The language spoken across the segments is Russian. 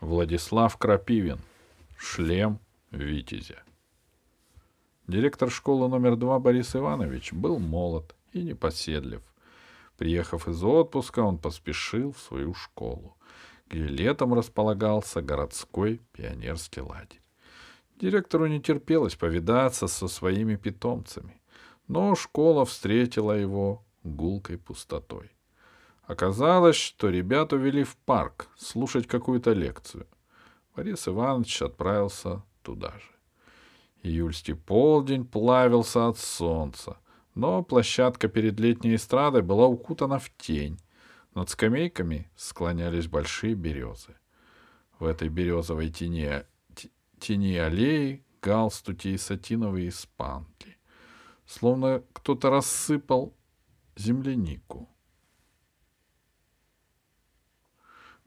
Владислав Крапивин. Шлем Витязя. Директор школы номер два Борис Иванович был молод и непоседлив. Приехав из отпуска, он поспешил в свою школу, где летом располагался городской пионерский лагерь. Директору не терпелось повидаться со своими питомцами, но школа встретила его гулкой пустотой. Оказалось, что ребят увели в парк слушать какую-то лекцию. Борис Иванович отправился туда же. Июльский полдень плавился от солнца, но площадка перед летней эстрадой была укутана в тень. Над скамейками склонялись большие березы. В этой березовой тени, тени аллеи галстуки и сатиновые испанки. Словно кто-то рассыпал землянику.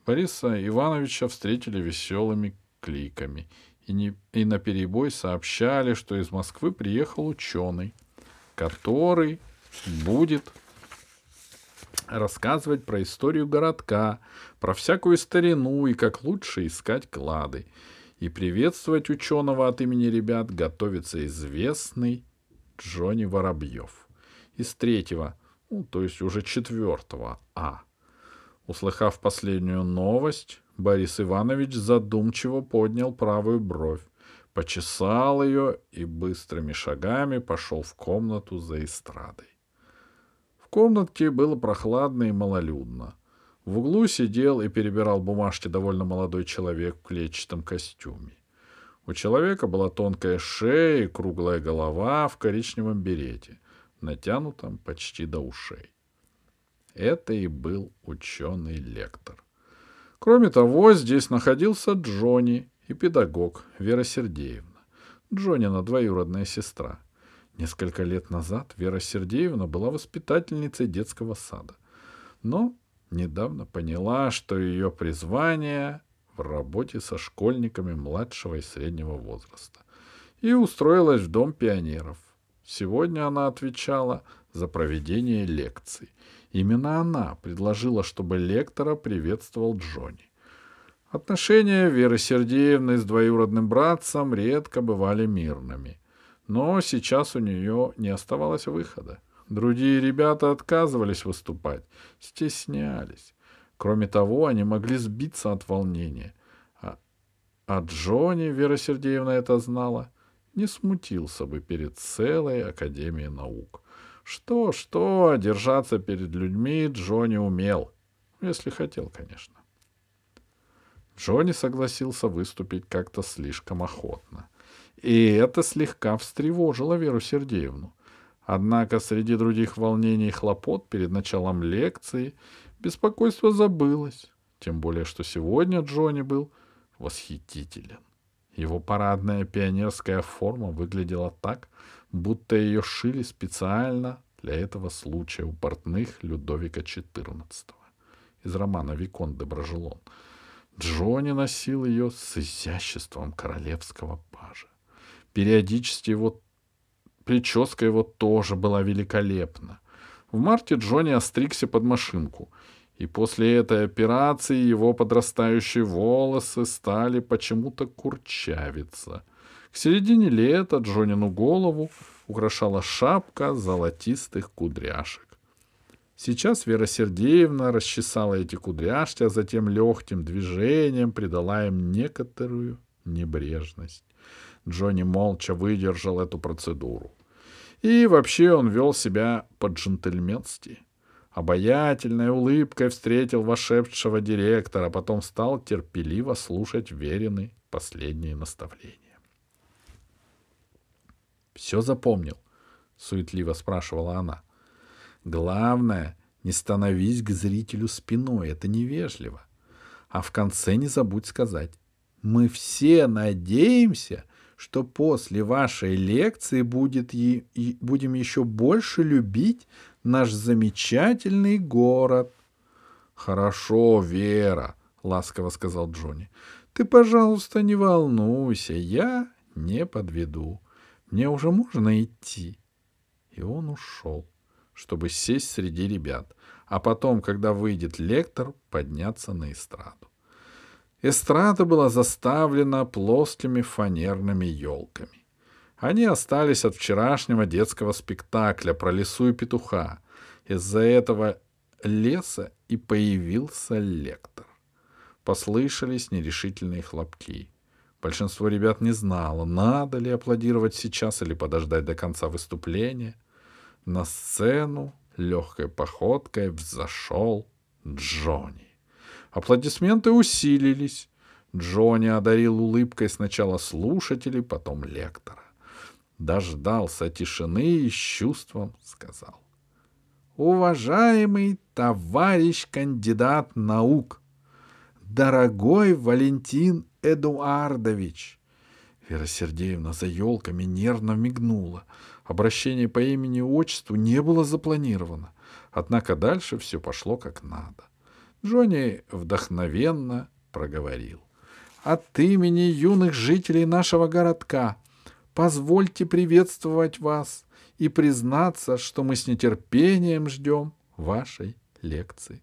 Бориса Ивановича встретили веселыми кликами и, не, и наперебой сообщали, что из Москвы приехал ученый, который будет рассказывать про историю городка, про всякую старину и как лучше искать клады. И приветствовать ученого от имени ребят готовится известный Джонни Воробьев. Из третьего, ну, то есть уже четвертого А. Услыхав последнюю новость, Борис Иванович задумчиво поднял правую бровь, почесал ее и быстрыми шагами пошел в комнату за эстрадой. В комнатке было прохладно и малолюдно. В углу сидел и перебирал бумажки довольно молодой человек в клетчатом костюме. У человека была тонкая шея и круглая голова в коричневом берете, натянутом почти до ушей. Это и был ученый-лектор. Кроме того, здесь находился Джонни и педагог Вера Сергеевна. Джонина двоюродная сестра. Несколько лет назад Вера Сергеевна была воспитательницей детского сада. Но недавно поняла, что ее призвание в работе со школьниками младшего и среднего возраста. И устроилась в Дом пионеров. Сегодня она отвечала за проведение лекций — Именно она предложила, чтобы лектора приветствовал Джонни. Отношения Веры Сергеевны с двоюродным братцем редко бывали мирными. Но сейчас у нее не оставалось выхода. Другие ребята отказывались выступать, стеснялись. Кроме того, они могли сбиться от волнения. А, а Джонни, Вера Сергеевна это знала, не смутился бы перед целой Академией наук. Что, что, держаться перед людьми Джонни умел. Если хотел, конечно. Джонни согласился выступить как-то слишком охотно. И это слегка встревожило Веру Сергеевну. Однако среди других волнений и хлопот перед началом лекции беспокойство забылось. Тем более, что сегодня Джонни был восхитителен. Его парадная пионерская форма выглядела так, будто ее шили специально для этого случая у портных Людовика XIV из романа «Викон де Брожелон». Джонни носил ее с изяществом королевского пажа. Периодически его прическа его тоже была великолепна. В марте Джонни остригся под машинку, и после этой операции его подрастающие волосы стали почему-то курчавиться. К середине лета Джонину голову украшала шапка золотистых кудряшек. Сейчас Вера Сергеевна расчесала эти кудряшки, а затем легким движением придала им некоторую небрежность. Джонни молча выдержал эту процедуру. И вообще он вел себя по-джентльменски. Обаятельной улыбкой встретил вошедшего директора, а потом стал терпеливо слушать Верины последние наставления. Все запомнил? Суетливо спрашивала она. Главное, не становись к зрителю спиной, это невежливо. А в конце не забудь сказать. Мы все надеемся, что после вашей лекции будет и, и будем еще больше любить наш замечательный город. Хорошо, Вера, ласково сказал Джонни. Ты, пожалуйста, не волнуйся, я не подведу. Мне уже можно идти. И он ушел, чтобы сесть среди ребят, а потом, когда выйдет лектор, подняться на эстраду. Эстрада была заставлена плоскими фанерными елками. Они остались от вчерашнего детского спектакля про лесу и петуха. Из-за этого леса и появился лектор. Послышались нерешительные хлопки. Большинство ребят не знало, надо ли аплодировать сейчас или подождать до конца выступления. На сцену легкой походкой взошел Джонни. Аплодисменты усилились. Джонни одарил улыбкой сначала слушателей, потом лектора. Дождался тишины и с чувством сказал. Уважаемый товарищ кандидат наук, дорогой Валентин Эдуардович, Вера Сергеевна за елками нервно мигнула. Обращение по имени и отчеству не было запланировано. Однако дальше все пошло как надо. Джонни вдохновенно проговорил. От имени юных жителей нашего городка позвольте приветствовать вас и признаться, что мы с нетерпением ждем вашей лекции.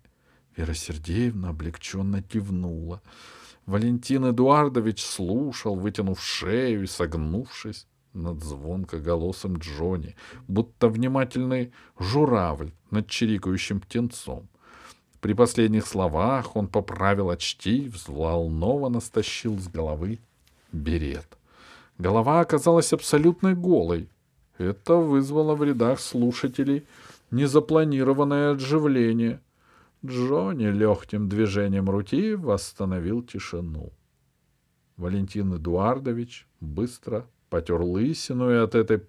Вера Сергеевна облегченно кивнула. Валентин Эдуардович слушал, вытянув шею и согнувшись над звонкоголосым Джонни, будто внимательный журавль над чирикающим птенцом. При последних словах он поправил очки и взволнованно стащил с головы берет. Голова оказалась абсолютно голой. Это вызвало в рядах слушателей незапланированное отживление. Джонни легким движением руки восстановил тишину. Валентин Эдуардович быстро потер лысину, и от этой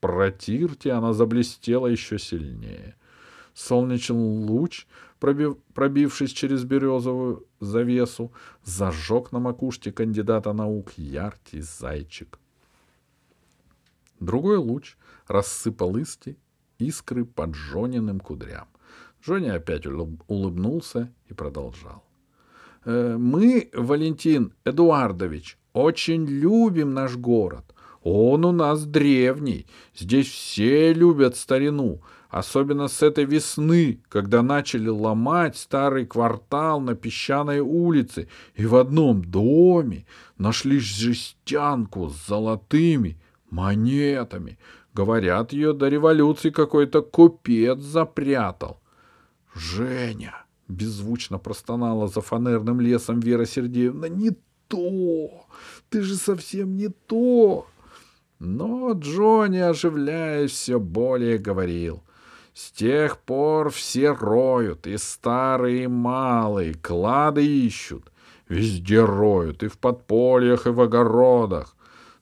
протирки она заблестела еще сильнее. Солнечный луч, пробив, пробившись через березовую завесу, зажег на макушке кандидата наук яркий зайчик. Другой луч рассыпал иски, искры под Джониным кудрям. Джонни опять улыбнулся и продолжал. «Э, «Мы, Валентин Эдуардович, очень любим наш город. Он у нас древний. Здесь все любят старину, особенно с этой весны, когда начали ломать старый квартал на песчаной улице, и в одном доме нашли жестянку с золотыми монетами. Говорят, ее до революции какой-то купец запрятал. Женя! — беззвучно простонала за фанерным лесом Вера Сергеевна. «Не то! Ты же совсем не то!» Но Джонни, оживляясь, все более говорил. С тех пор все роют, и старые, и малые, клады ищут. Везде роют, и в подпольях, и в огородах.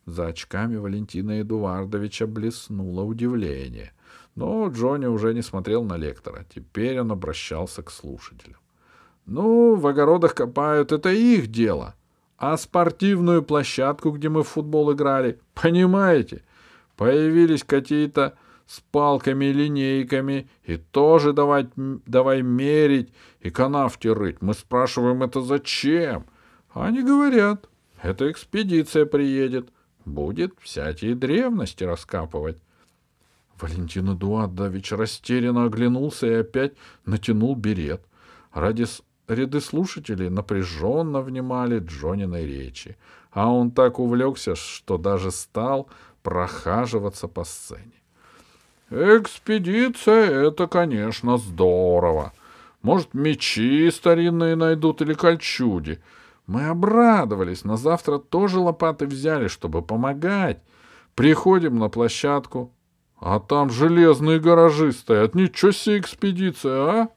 За очками Валентина Эдуардовича блеснуло удивление. Но Джонни уже не смотрел на лектора. Теперь он обращался к слушателям. «Ну, в огородах копают, это их дело. А спортивную площадку, где мы в футбол играли, понимаете, появились какие-то с палками линейками, и тоже давать, давай мерить и канавки рыть. Мы спрашиваем, это зачем? Они говорят, эта экспедиция приедет, будет всякие древности раскапывать. Валентин Эдуардович растерянно оглянулся и опять натянул берет. Ради ряды слушателей напряженно внимали Джониной речи, а он так увлекся, что даже стал прохаживаться по сцене. «Экспедиция — это, конечно, здорово. Может, мечи старинные найдут или кольчуги. Мы обрадовались, на завтра тоже лопаты взяли, чтобы помогать. Приходим на площадку, а там железные гаражи стоят. Ничего себе экспедиция, а?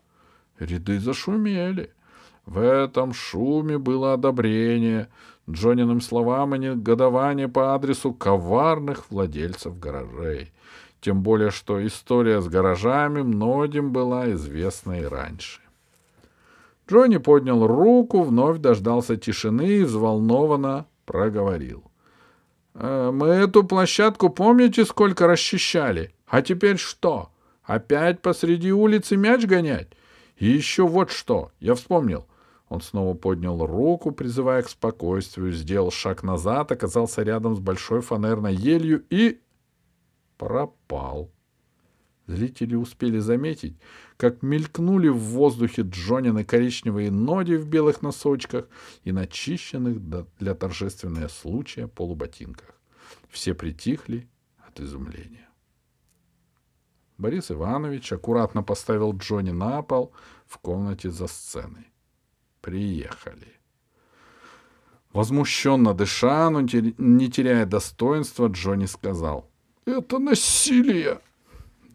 Ряды зашумели. В этом шуме было одобрение Джониным словам и негодование по адресу коварных владельцев гаражей. Тем более, что история с гаражами многим была известна и раньше. Джонни поднял руку, вновь дождался тишины и взволнованно проговорил. Э, мы эту площадку, помните, сколько расчищали? А теперь что? Опять посреди улицы мяч гонять? И еще вот что, я вспомнил. Он снова поднял руку, призывая к спокойствию, сделал шаг назад, оказался рядом с большой фанерной елью и пропал. Зрители успели заметить, как мелькнули в воздухе Джонины коричневые ноги в белых носочках и начищенных для торжественного случая полуботинках. Все притихли от изумления. Борис Иванович аккуратно поставил Джонни на пол в комнате за сценой. Приехали. Возмущенно дыша, но не теряя достоинства, Джонни сказал. «Это насилие!»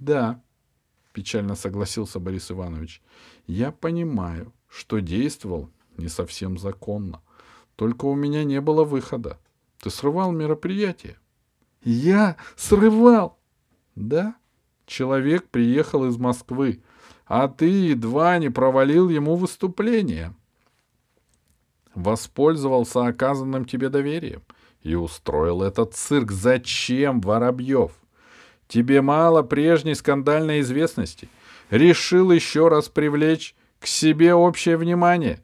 «Да», — печально согласился Борис Иванович. «Я понимаю, что действовал не совсем законно. Только у меня не было выхода. Ты срывал мероприятие». «Я срывал!» «Да, человек приехал из Москвы, а ты едва не провалил ему выступление. Воспользовался оказанным тебе доверием и устроил этот цирк. Зачем, Воробьев? Тебе мало прежней скандальной известности. Решил еще раз привлечь к себе общее внимание.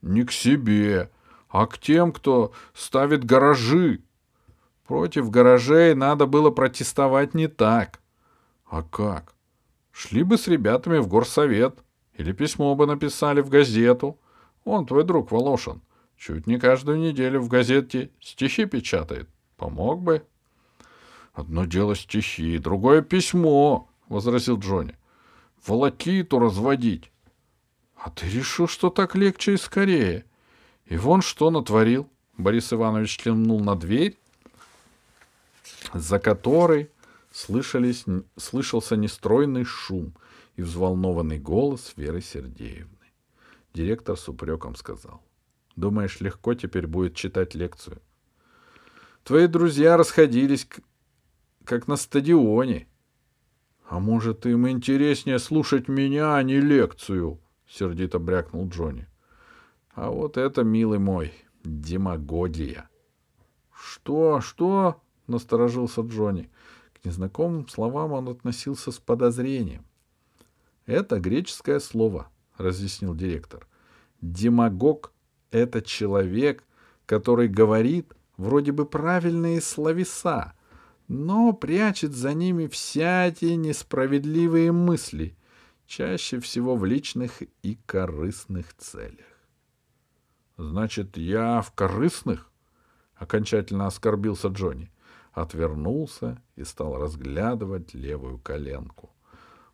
Не к себе, а к тем, кто ставит гаражи. Против гаражей надо было протестовать не так. А как? Шли бы с ребятами в горсовет или письмо бы написали в газету. Он твой друг Волошин. Чуть не каждую неделю в газете стихи печатает. Помог бы. Одно дело стихи, другое письмо, — возразил Джонни. Волокиту разводить. А ты решил, что так легче и скорее. И вон что натворил. Борис Иванович кивнул на дверь, за которой слышались, слышался нестройный шум и взволнованный голос Веры Сергеевны. Директор с упреком сказал. Думаешь, легко теперь будет читать лекцию? Твои друзья расходились, как на стадионе. А может, им интереснее слушать меня, а не лекцию? Сердито брякнул Джонни. А вот это, милый мой, демагогия. Что, что? Насторожился Джонни. К незнакомым словам он относился с подозрением. Это греческое слово, разъяснил директор. Демагог — это человек, который говорит вроде бы правильные словеса, но прячет за ними всякие несправедливые мысли, чаще всего в личных и корыстных целях. Значит, я в корыстных? Окончательно оскорбился Джонни. Отвернулся и стал разглядывать левую коленку.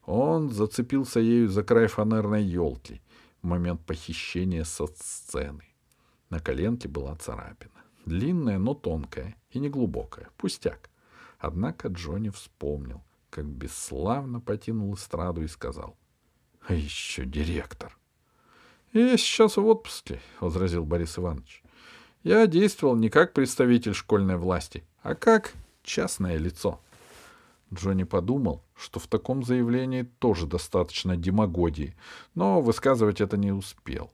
Он зацепился ею за край фанерной елки в момент похищения со сцены. На коленке была царапина. Длинная, но тонкая и неглубокая. Пустяк. Однако Джонни вспомнил, как бесславно потянул эстраду и сказал. — А еще директор. — Я сейчас в отпуске, — возразил Борис Иванович. — Я действовал не как представитель школьной власти, а как частное лицо. Джонни подумал, что в таком заявлении тоже достаточно демагогии, но высказывать это не успел.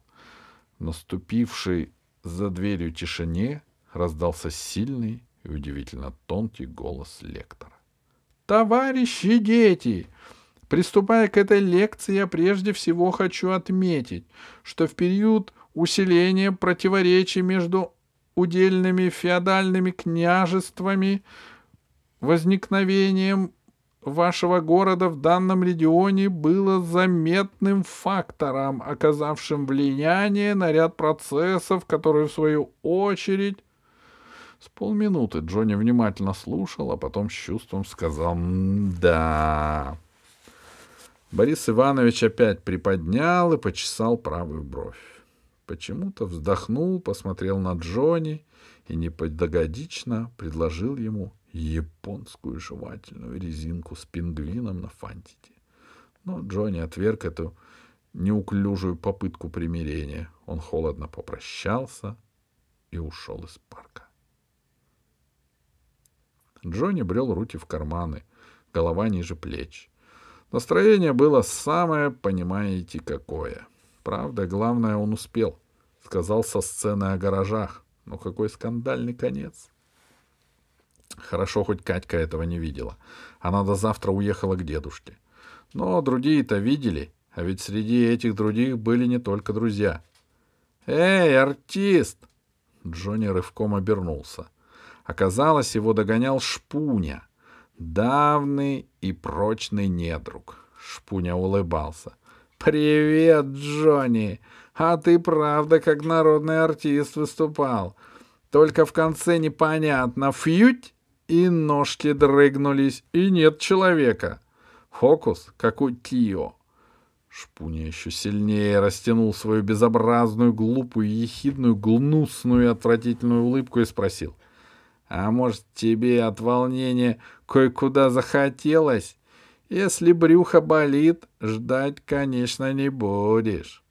Наступивший за дверью тишине раздался сильный и удивительно тонкий голос лектора. «Товарищи дети! Приступая к этой лекции, я прежде всего хочу отметить, что в период усиления противоречий между удельными феодальными княжествами возникновением вашего города в данном регионе было заметным фактором, оказавшим влияние на ряд процессов, которые, в свою очередь... С полминуты Джонни внимательно слушал, а потом с чувством сказал «Да». Борис Иванович опять приподнял и почесал правую бровь. Почему-то вздохнул, посмотрел на Джонни и неподогодично предложил ему японскую жевательную резинку с пингвином на фантике. Но Джонни отверг эту неуклюжую попытку примирения. Он холодно попрощался и ушел из парка. Джонни брел руки в карманы, голова ниже плеч. Настроение было самое, понимаете, какое. Правда, главное, он успел. Сказал со сцены о гаражах. Ну какой скандальный конец. Хорошо, хоть Катька этого не видела. Она до завтра уехала к дедушке. Но другие-то видели, а ведь среди этих других были не только друзья. «Эй, артист!» Джонни рывком обернулся. Оказалось, его догонял Шпуня, давний и прочный недруг. Шпуня улыбался. «Привет, Джонни! А ты правда как народный артист выступал. Только в конце непонятно, фьють, и ножки дрыгнулись, и нет человека. Фокус, как у Тио. Шпуня еще сильнее растянул свою безобразную, глупую, ехидную, гнусную и отвратительную улыбку и спросил. «А может, тебе от волнения кое-куда захотелось? Если брюхо болит, ждать, конечно, не будешь».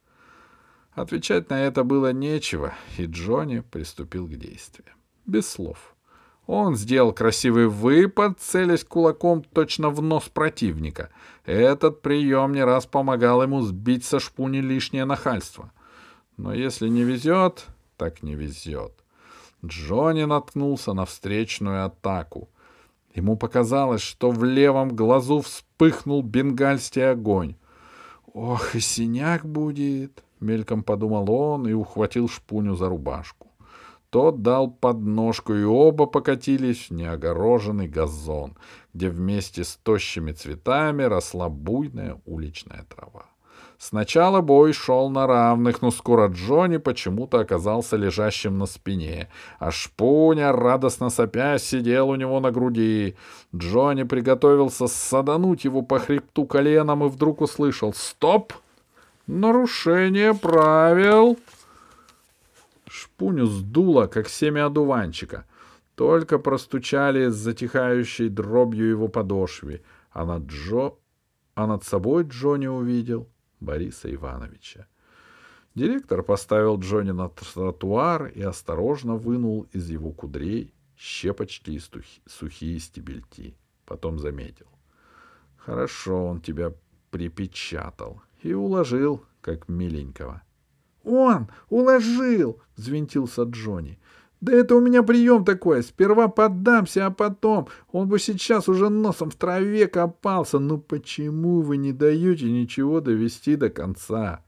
Отвечать на это было нечего, и Джонни приступил к действиям. Без слов. Он сделал красивый выпад, целясь кулаком точно в нос противника. Этот прием не раз помогал ему сбить со шпуни лишнее нахальство. Но если не везет, так не везет. Джонни наткнулся на встречную атаку. Ему показалось, что в левом глазу вспыхнул бенгальский огонь. «Ох, и синяк будет!» — мельком подумал он и ухватил шпуню за рубашку. Тот дал подножку, и оба покатились в неогороженный газон, где вместе с тощими цветами росла буйная уличная трава. Сначала бой шел на равных, но скоро Джонни почему-то оказался лежащим на спине, а шпуня, радостно сопя, сидел у него на груди. Джонни приготовился садануть его по хребту коленом и вдруг услышал «Стоп! Нарушение правил!» Шпуню сдуло, как семя одуванчика. Только простучали с затихающей дробью его подошве, а над, Джо... а над собой Джонни увидел Бориса Ивановича. Директор поставил Джонни на тротуар и осторожно вынул из его кудрей щепочки и сухие стебельки. Потом заметил. Хорошо он тебя припечатал и уложил, как миленького. — «Он! Уложил!» — взвинтился Джонни. «Да это у меня прием такой. Сперва поддамся, а потом. Он бы сейчас уже носом в траве копался. Ну почему вы не даете ничего довести до конца?»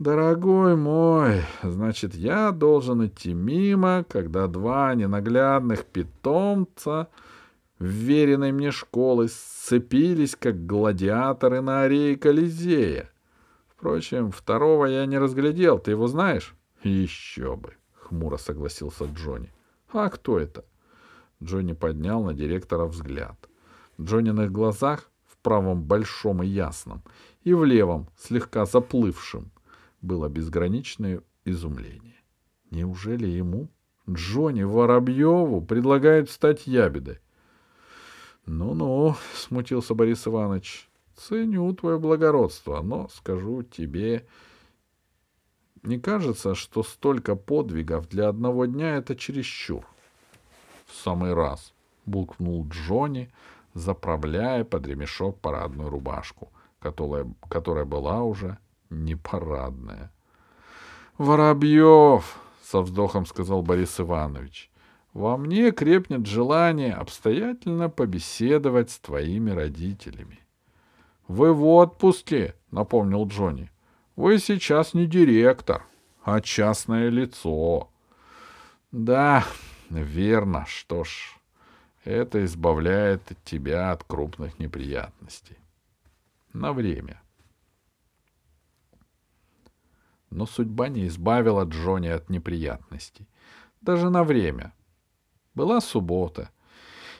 «Дорогой мой, значит, я должен идти мимо, когда два ненаглядных питомца вверенной мне школы сцепились, как гладиаторы на арее Колизея. Впрочем, второго я не разглядел, ты его знаешь? Еще бы, хмуро согласился Джонни. А кто это? Джонни поднял на директора взгляд. В Джонниных глазах, в правом большом и ясном, и в левом, слегка заплывшем, было безграничное изумление. Неужели ему, Джонни Воробьеву, предлагают стать ябедой? «Ну-ну», — смутился Борис Иванович, Ценю твое благородство, но скажу тебе, не кажется, что столько подвигов для одного дня — это чересчур? — В самый раз, — булкнул Джонни, заправляя под ремешок парадную рубашку, которая, которая была уже не парадная. — Воробьев, — со вздохом сказал Борис Иванович, — во мне крепнет желание обстоятельно побеседовать с твоими родителями. Вы в отпуске, напомнил Джонни. Вы сейчас не директор, а частное лицо. Да, верно. Что ж, это избавляет тебя от крупных неприятностей. На время. Но судьба не избавила Джонни от неприятностей. Даже на время. Была суббота,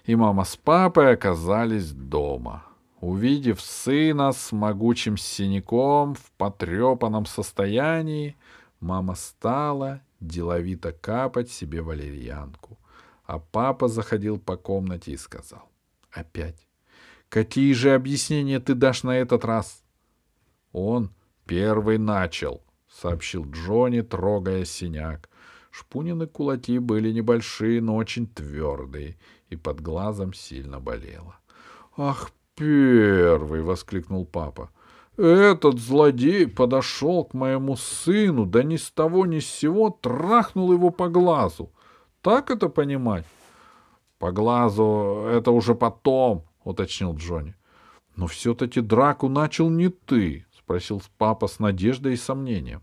и мама с папой оказались дома — Увидев сына с могучим синяком в потрепанном состоянии, мама стала деловито капать себе валерьянку. А папа заходил по комнате и сказал. Опять. Какие же объяснения ты дашь на этот раз? Он первый начал, сообщил Джонни, трогая синяк. Шпунины кулаки были небольшие, но очень твердые, и под глазом сильно болело. Ах, первый!» — воскликнул папа. «Этот злодей подошел к моему сыну, да ни с того ни с сего трахнул его по глазу. Так это понимать?» «По глазу это уже потом», — уточнил Джонни. «Но все-таки драку начал не ты», — спросил папа с надеждой и сомнением.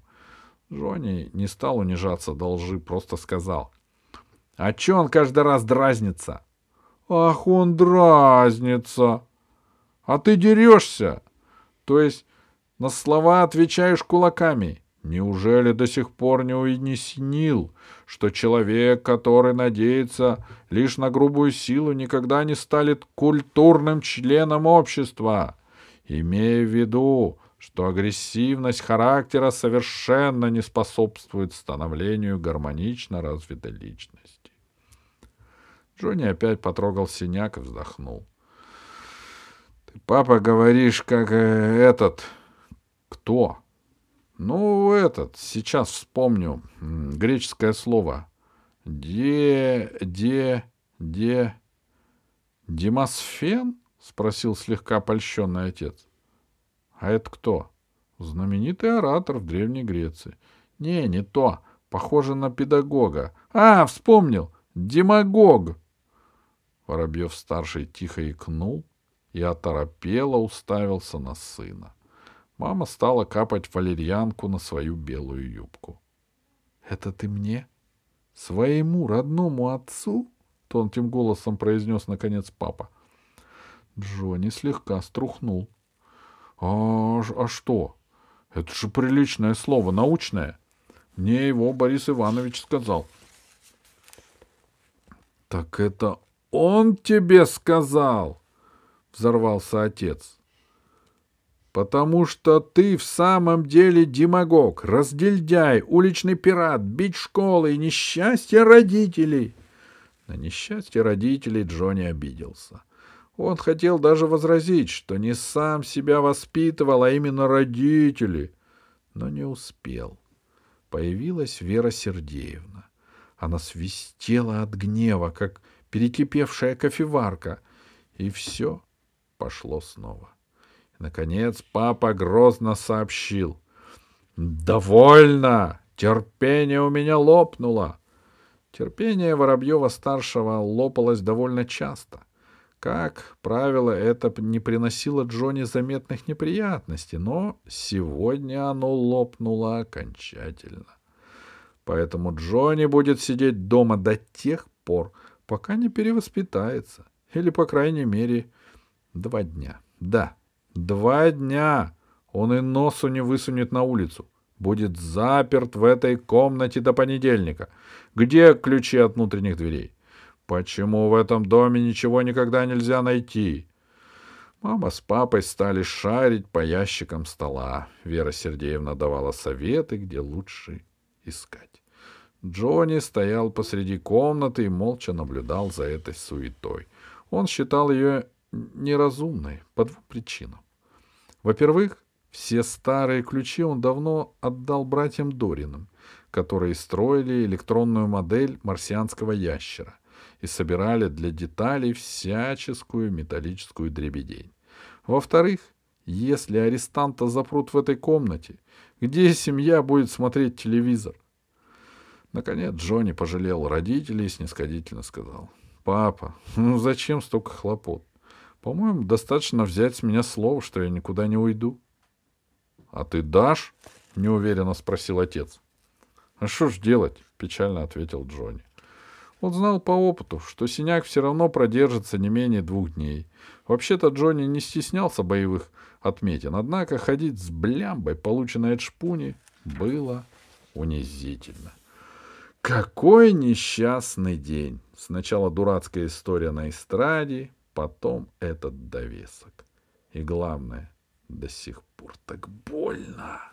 Джонни не стал унижаться до лжи, просто сказал. «А че он каждый раз дразнится?» «Ах, он дразнится!» А ты дерешься. То есть на слова отвечаешь кулаками. Неужели до сих пор не уяснил, что человек, который надеется лишь на грубую силу, никогда не станет культурным членом общества? Имея в виду, что агрессивность характера совершенно не способствует становлению гармонично развитой личности. Джонни опять потрогал синяк и вздохнул. — Ты, папа, говоришь, как э, этот... — Кто? — ну, этот, сейчас вспомню. Греческое слово. Де... де... де... Демосфен? Спросил слегка польщенный отец. А это кто? Знаменитый оратор в Древней Греции. Не, не то. Похоже на педагога. А, вспомнил. Демагог. Воробьев-старший тихо икнул и оторопело уставился на сына. Мама стала капать валерьянку на свою белую юбку. — Это ты мне? Своему родному отцу? — тонким голосом произнес наконец папа. Джонни слегка струхнул. А, — А что? Это же приличное слово, научное. Мне его Борис Иванович сказал. — Так это он тебе сказал? — взорвался отец. — Потому что ты в самом деле демагог, раздельдяй, уличный пират, бить школы и несчастье родителей. На несчастье родителей Джонни обиделся. Он хотел даже возразить, что не сам себя воспитывал, а именно родители, но не успел. Появилась Вера Сергеевна. Она свистела от гнева, как перекипевшая кофеварка, и все пошло снова. — Наконец папа грозно сообщил. «Довольно! Терпение у меня лопнуло!» Терпение Воробьева-старшего лопалось довольно часто. Как правило, это не приносило Джонни заметных неприятностей, но сегодня оно лопнуло окончательно. Поэтому Джонни будет сидеть дома до тех пор, пока не перевоспитается. Или, по крайней мере, два дня. Да, Два дня он и носу не высунет на улицу. Будет заперт в этой комнате до понедельника. Где ключи от внутренних дверей? Почему в этом доме ничего никогда нельзя найти? Мама с папой стали шарить по ящикам стола. Вера Сергеевна давала советы, где лучше искать. Джонни стоял посреди комнаты и молча наблюдал за этой суетой. Он считал ее неразумной по двум причинам. Во-первых, все старые ключи он давно отдал братьям Дориным, которые строили электронную модель марсианского ящера и собирали для деталей всяческую металлическую дребедень. Во-вторых, если арестанта запрут в этой комнате, где семья будет смотреть телевизор? Наконец Джонни пожалел родителей и снисходительно сказал. — Папа, ну зачем столько хлопот? По-моему, достаточно взять с меня слово, что я никуда не уйду. — А ты дашь? — неуверенно спросил отец. — А что ж делать? — печально ответил Джонни. Он знал по опыту, что синяк все равно продержится не менее двух дней. Вообще-то Джонни не стеснялся боевых отметин, однако ходить с блямбой, полученной от шпуни, было унизительно. Какой несчастный день! Сначала дурацкая история на эстраде, потом этот довесок. И главное, до сих пор так больно.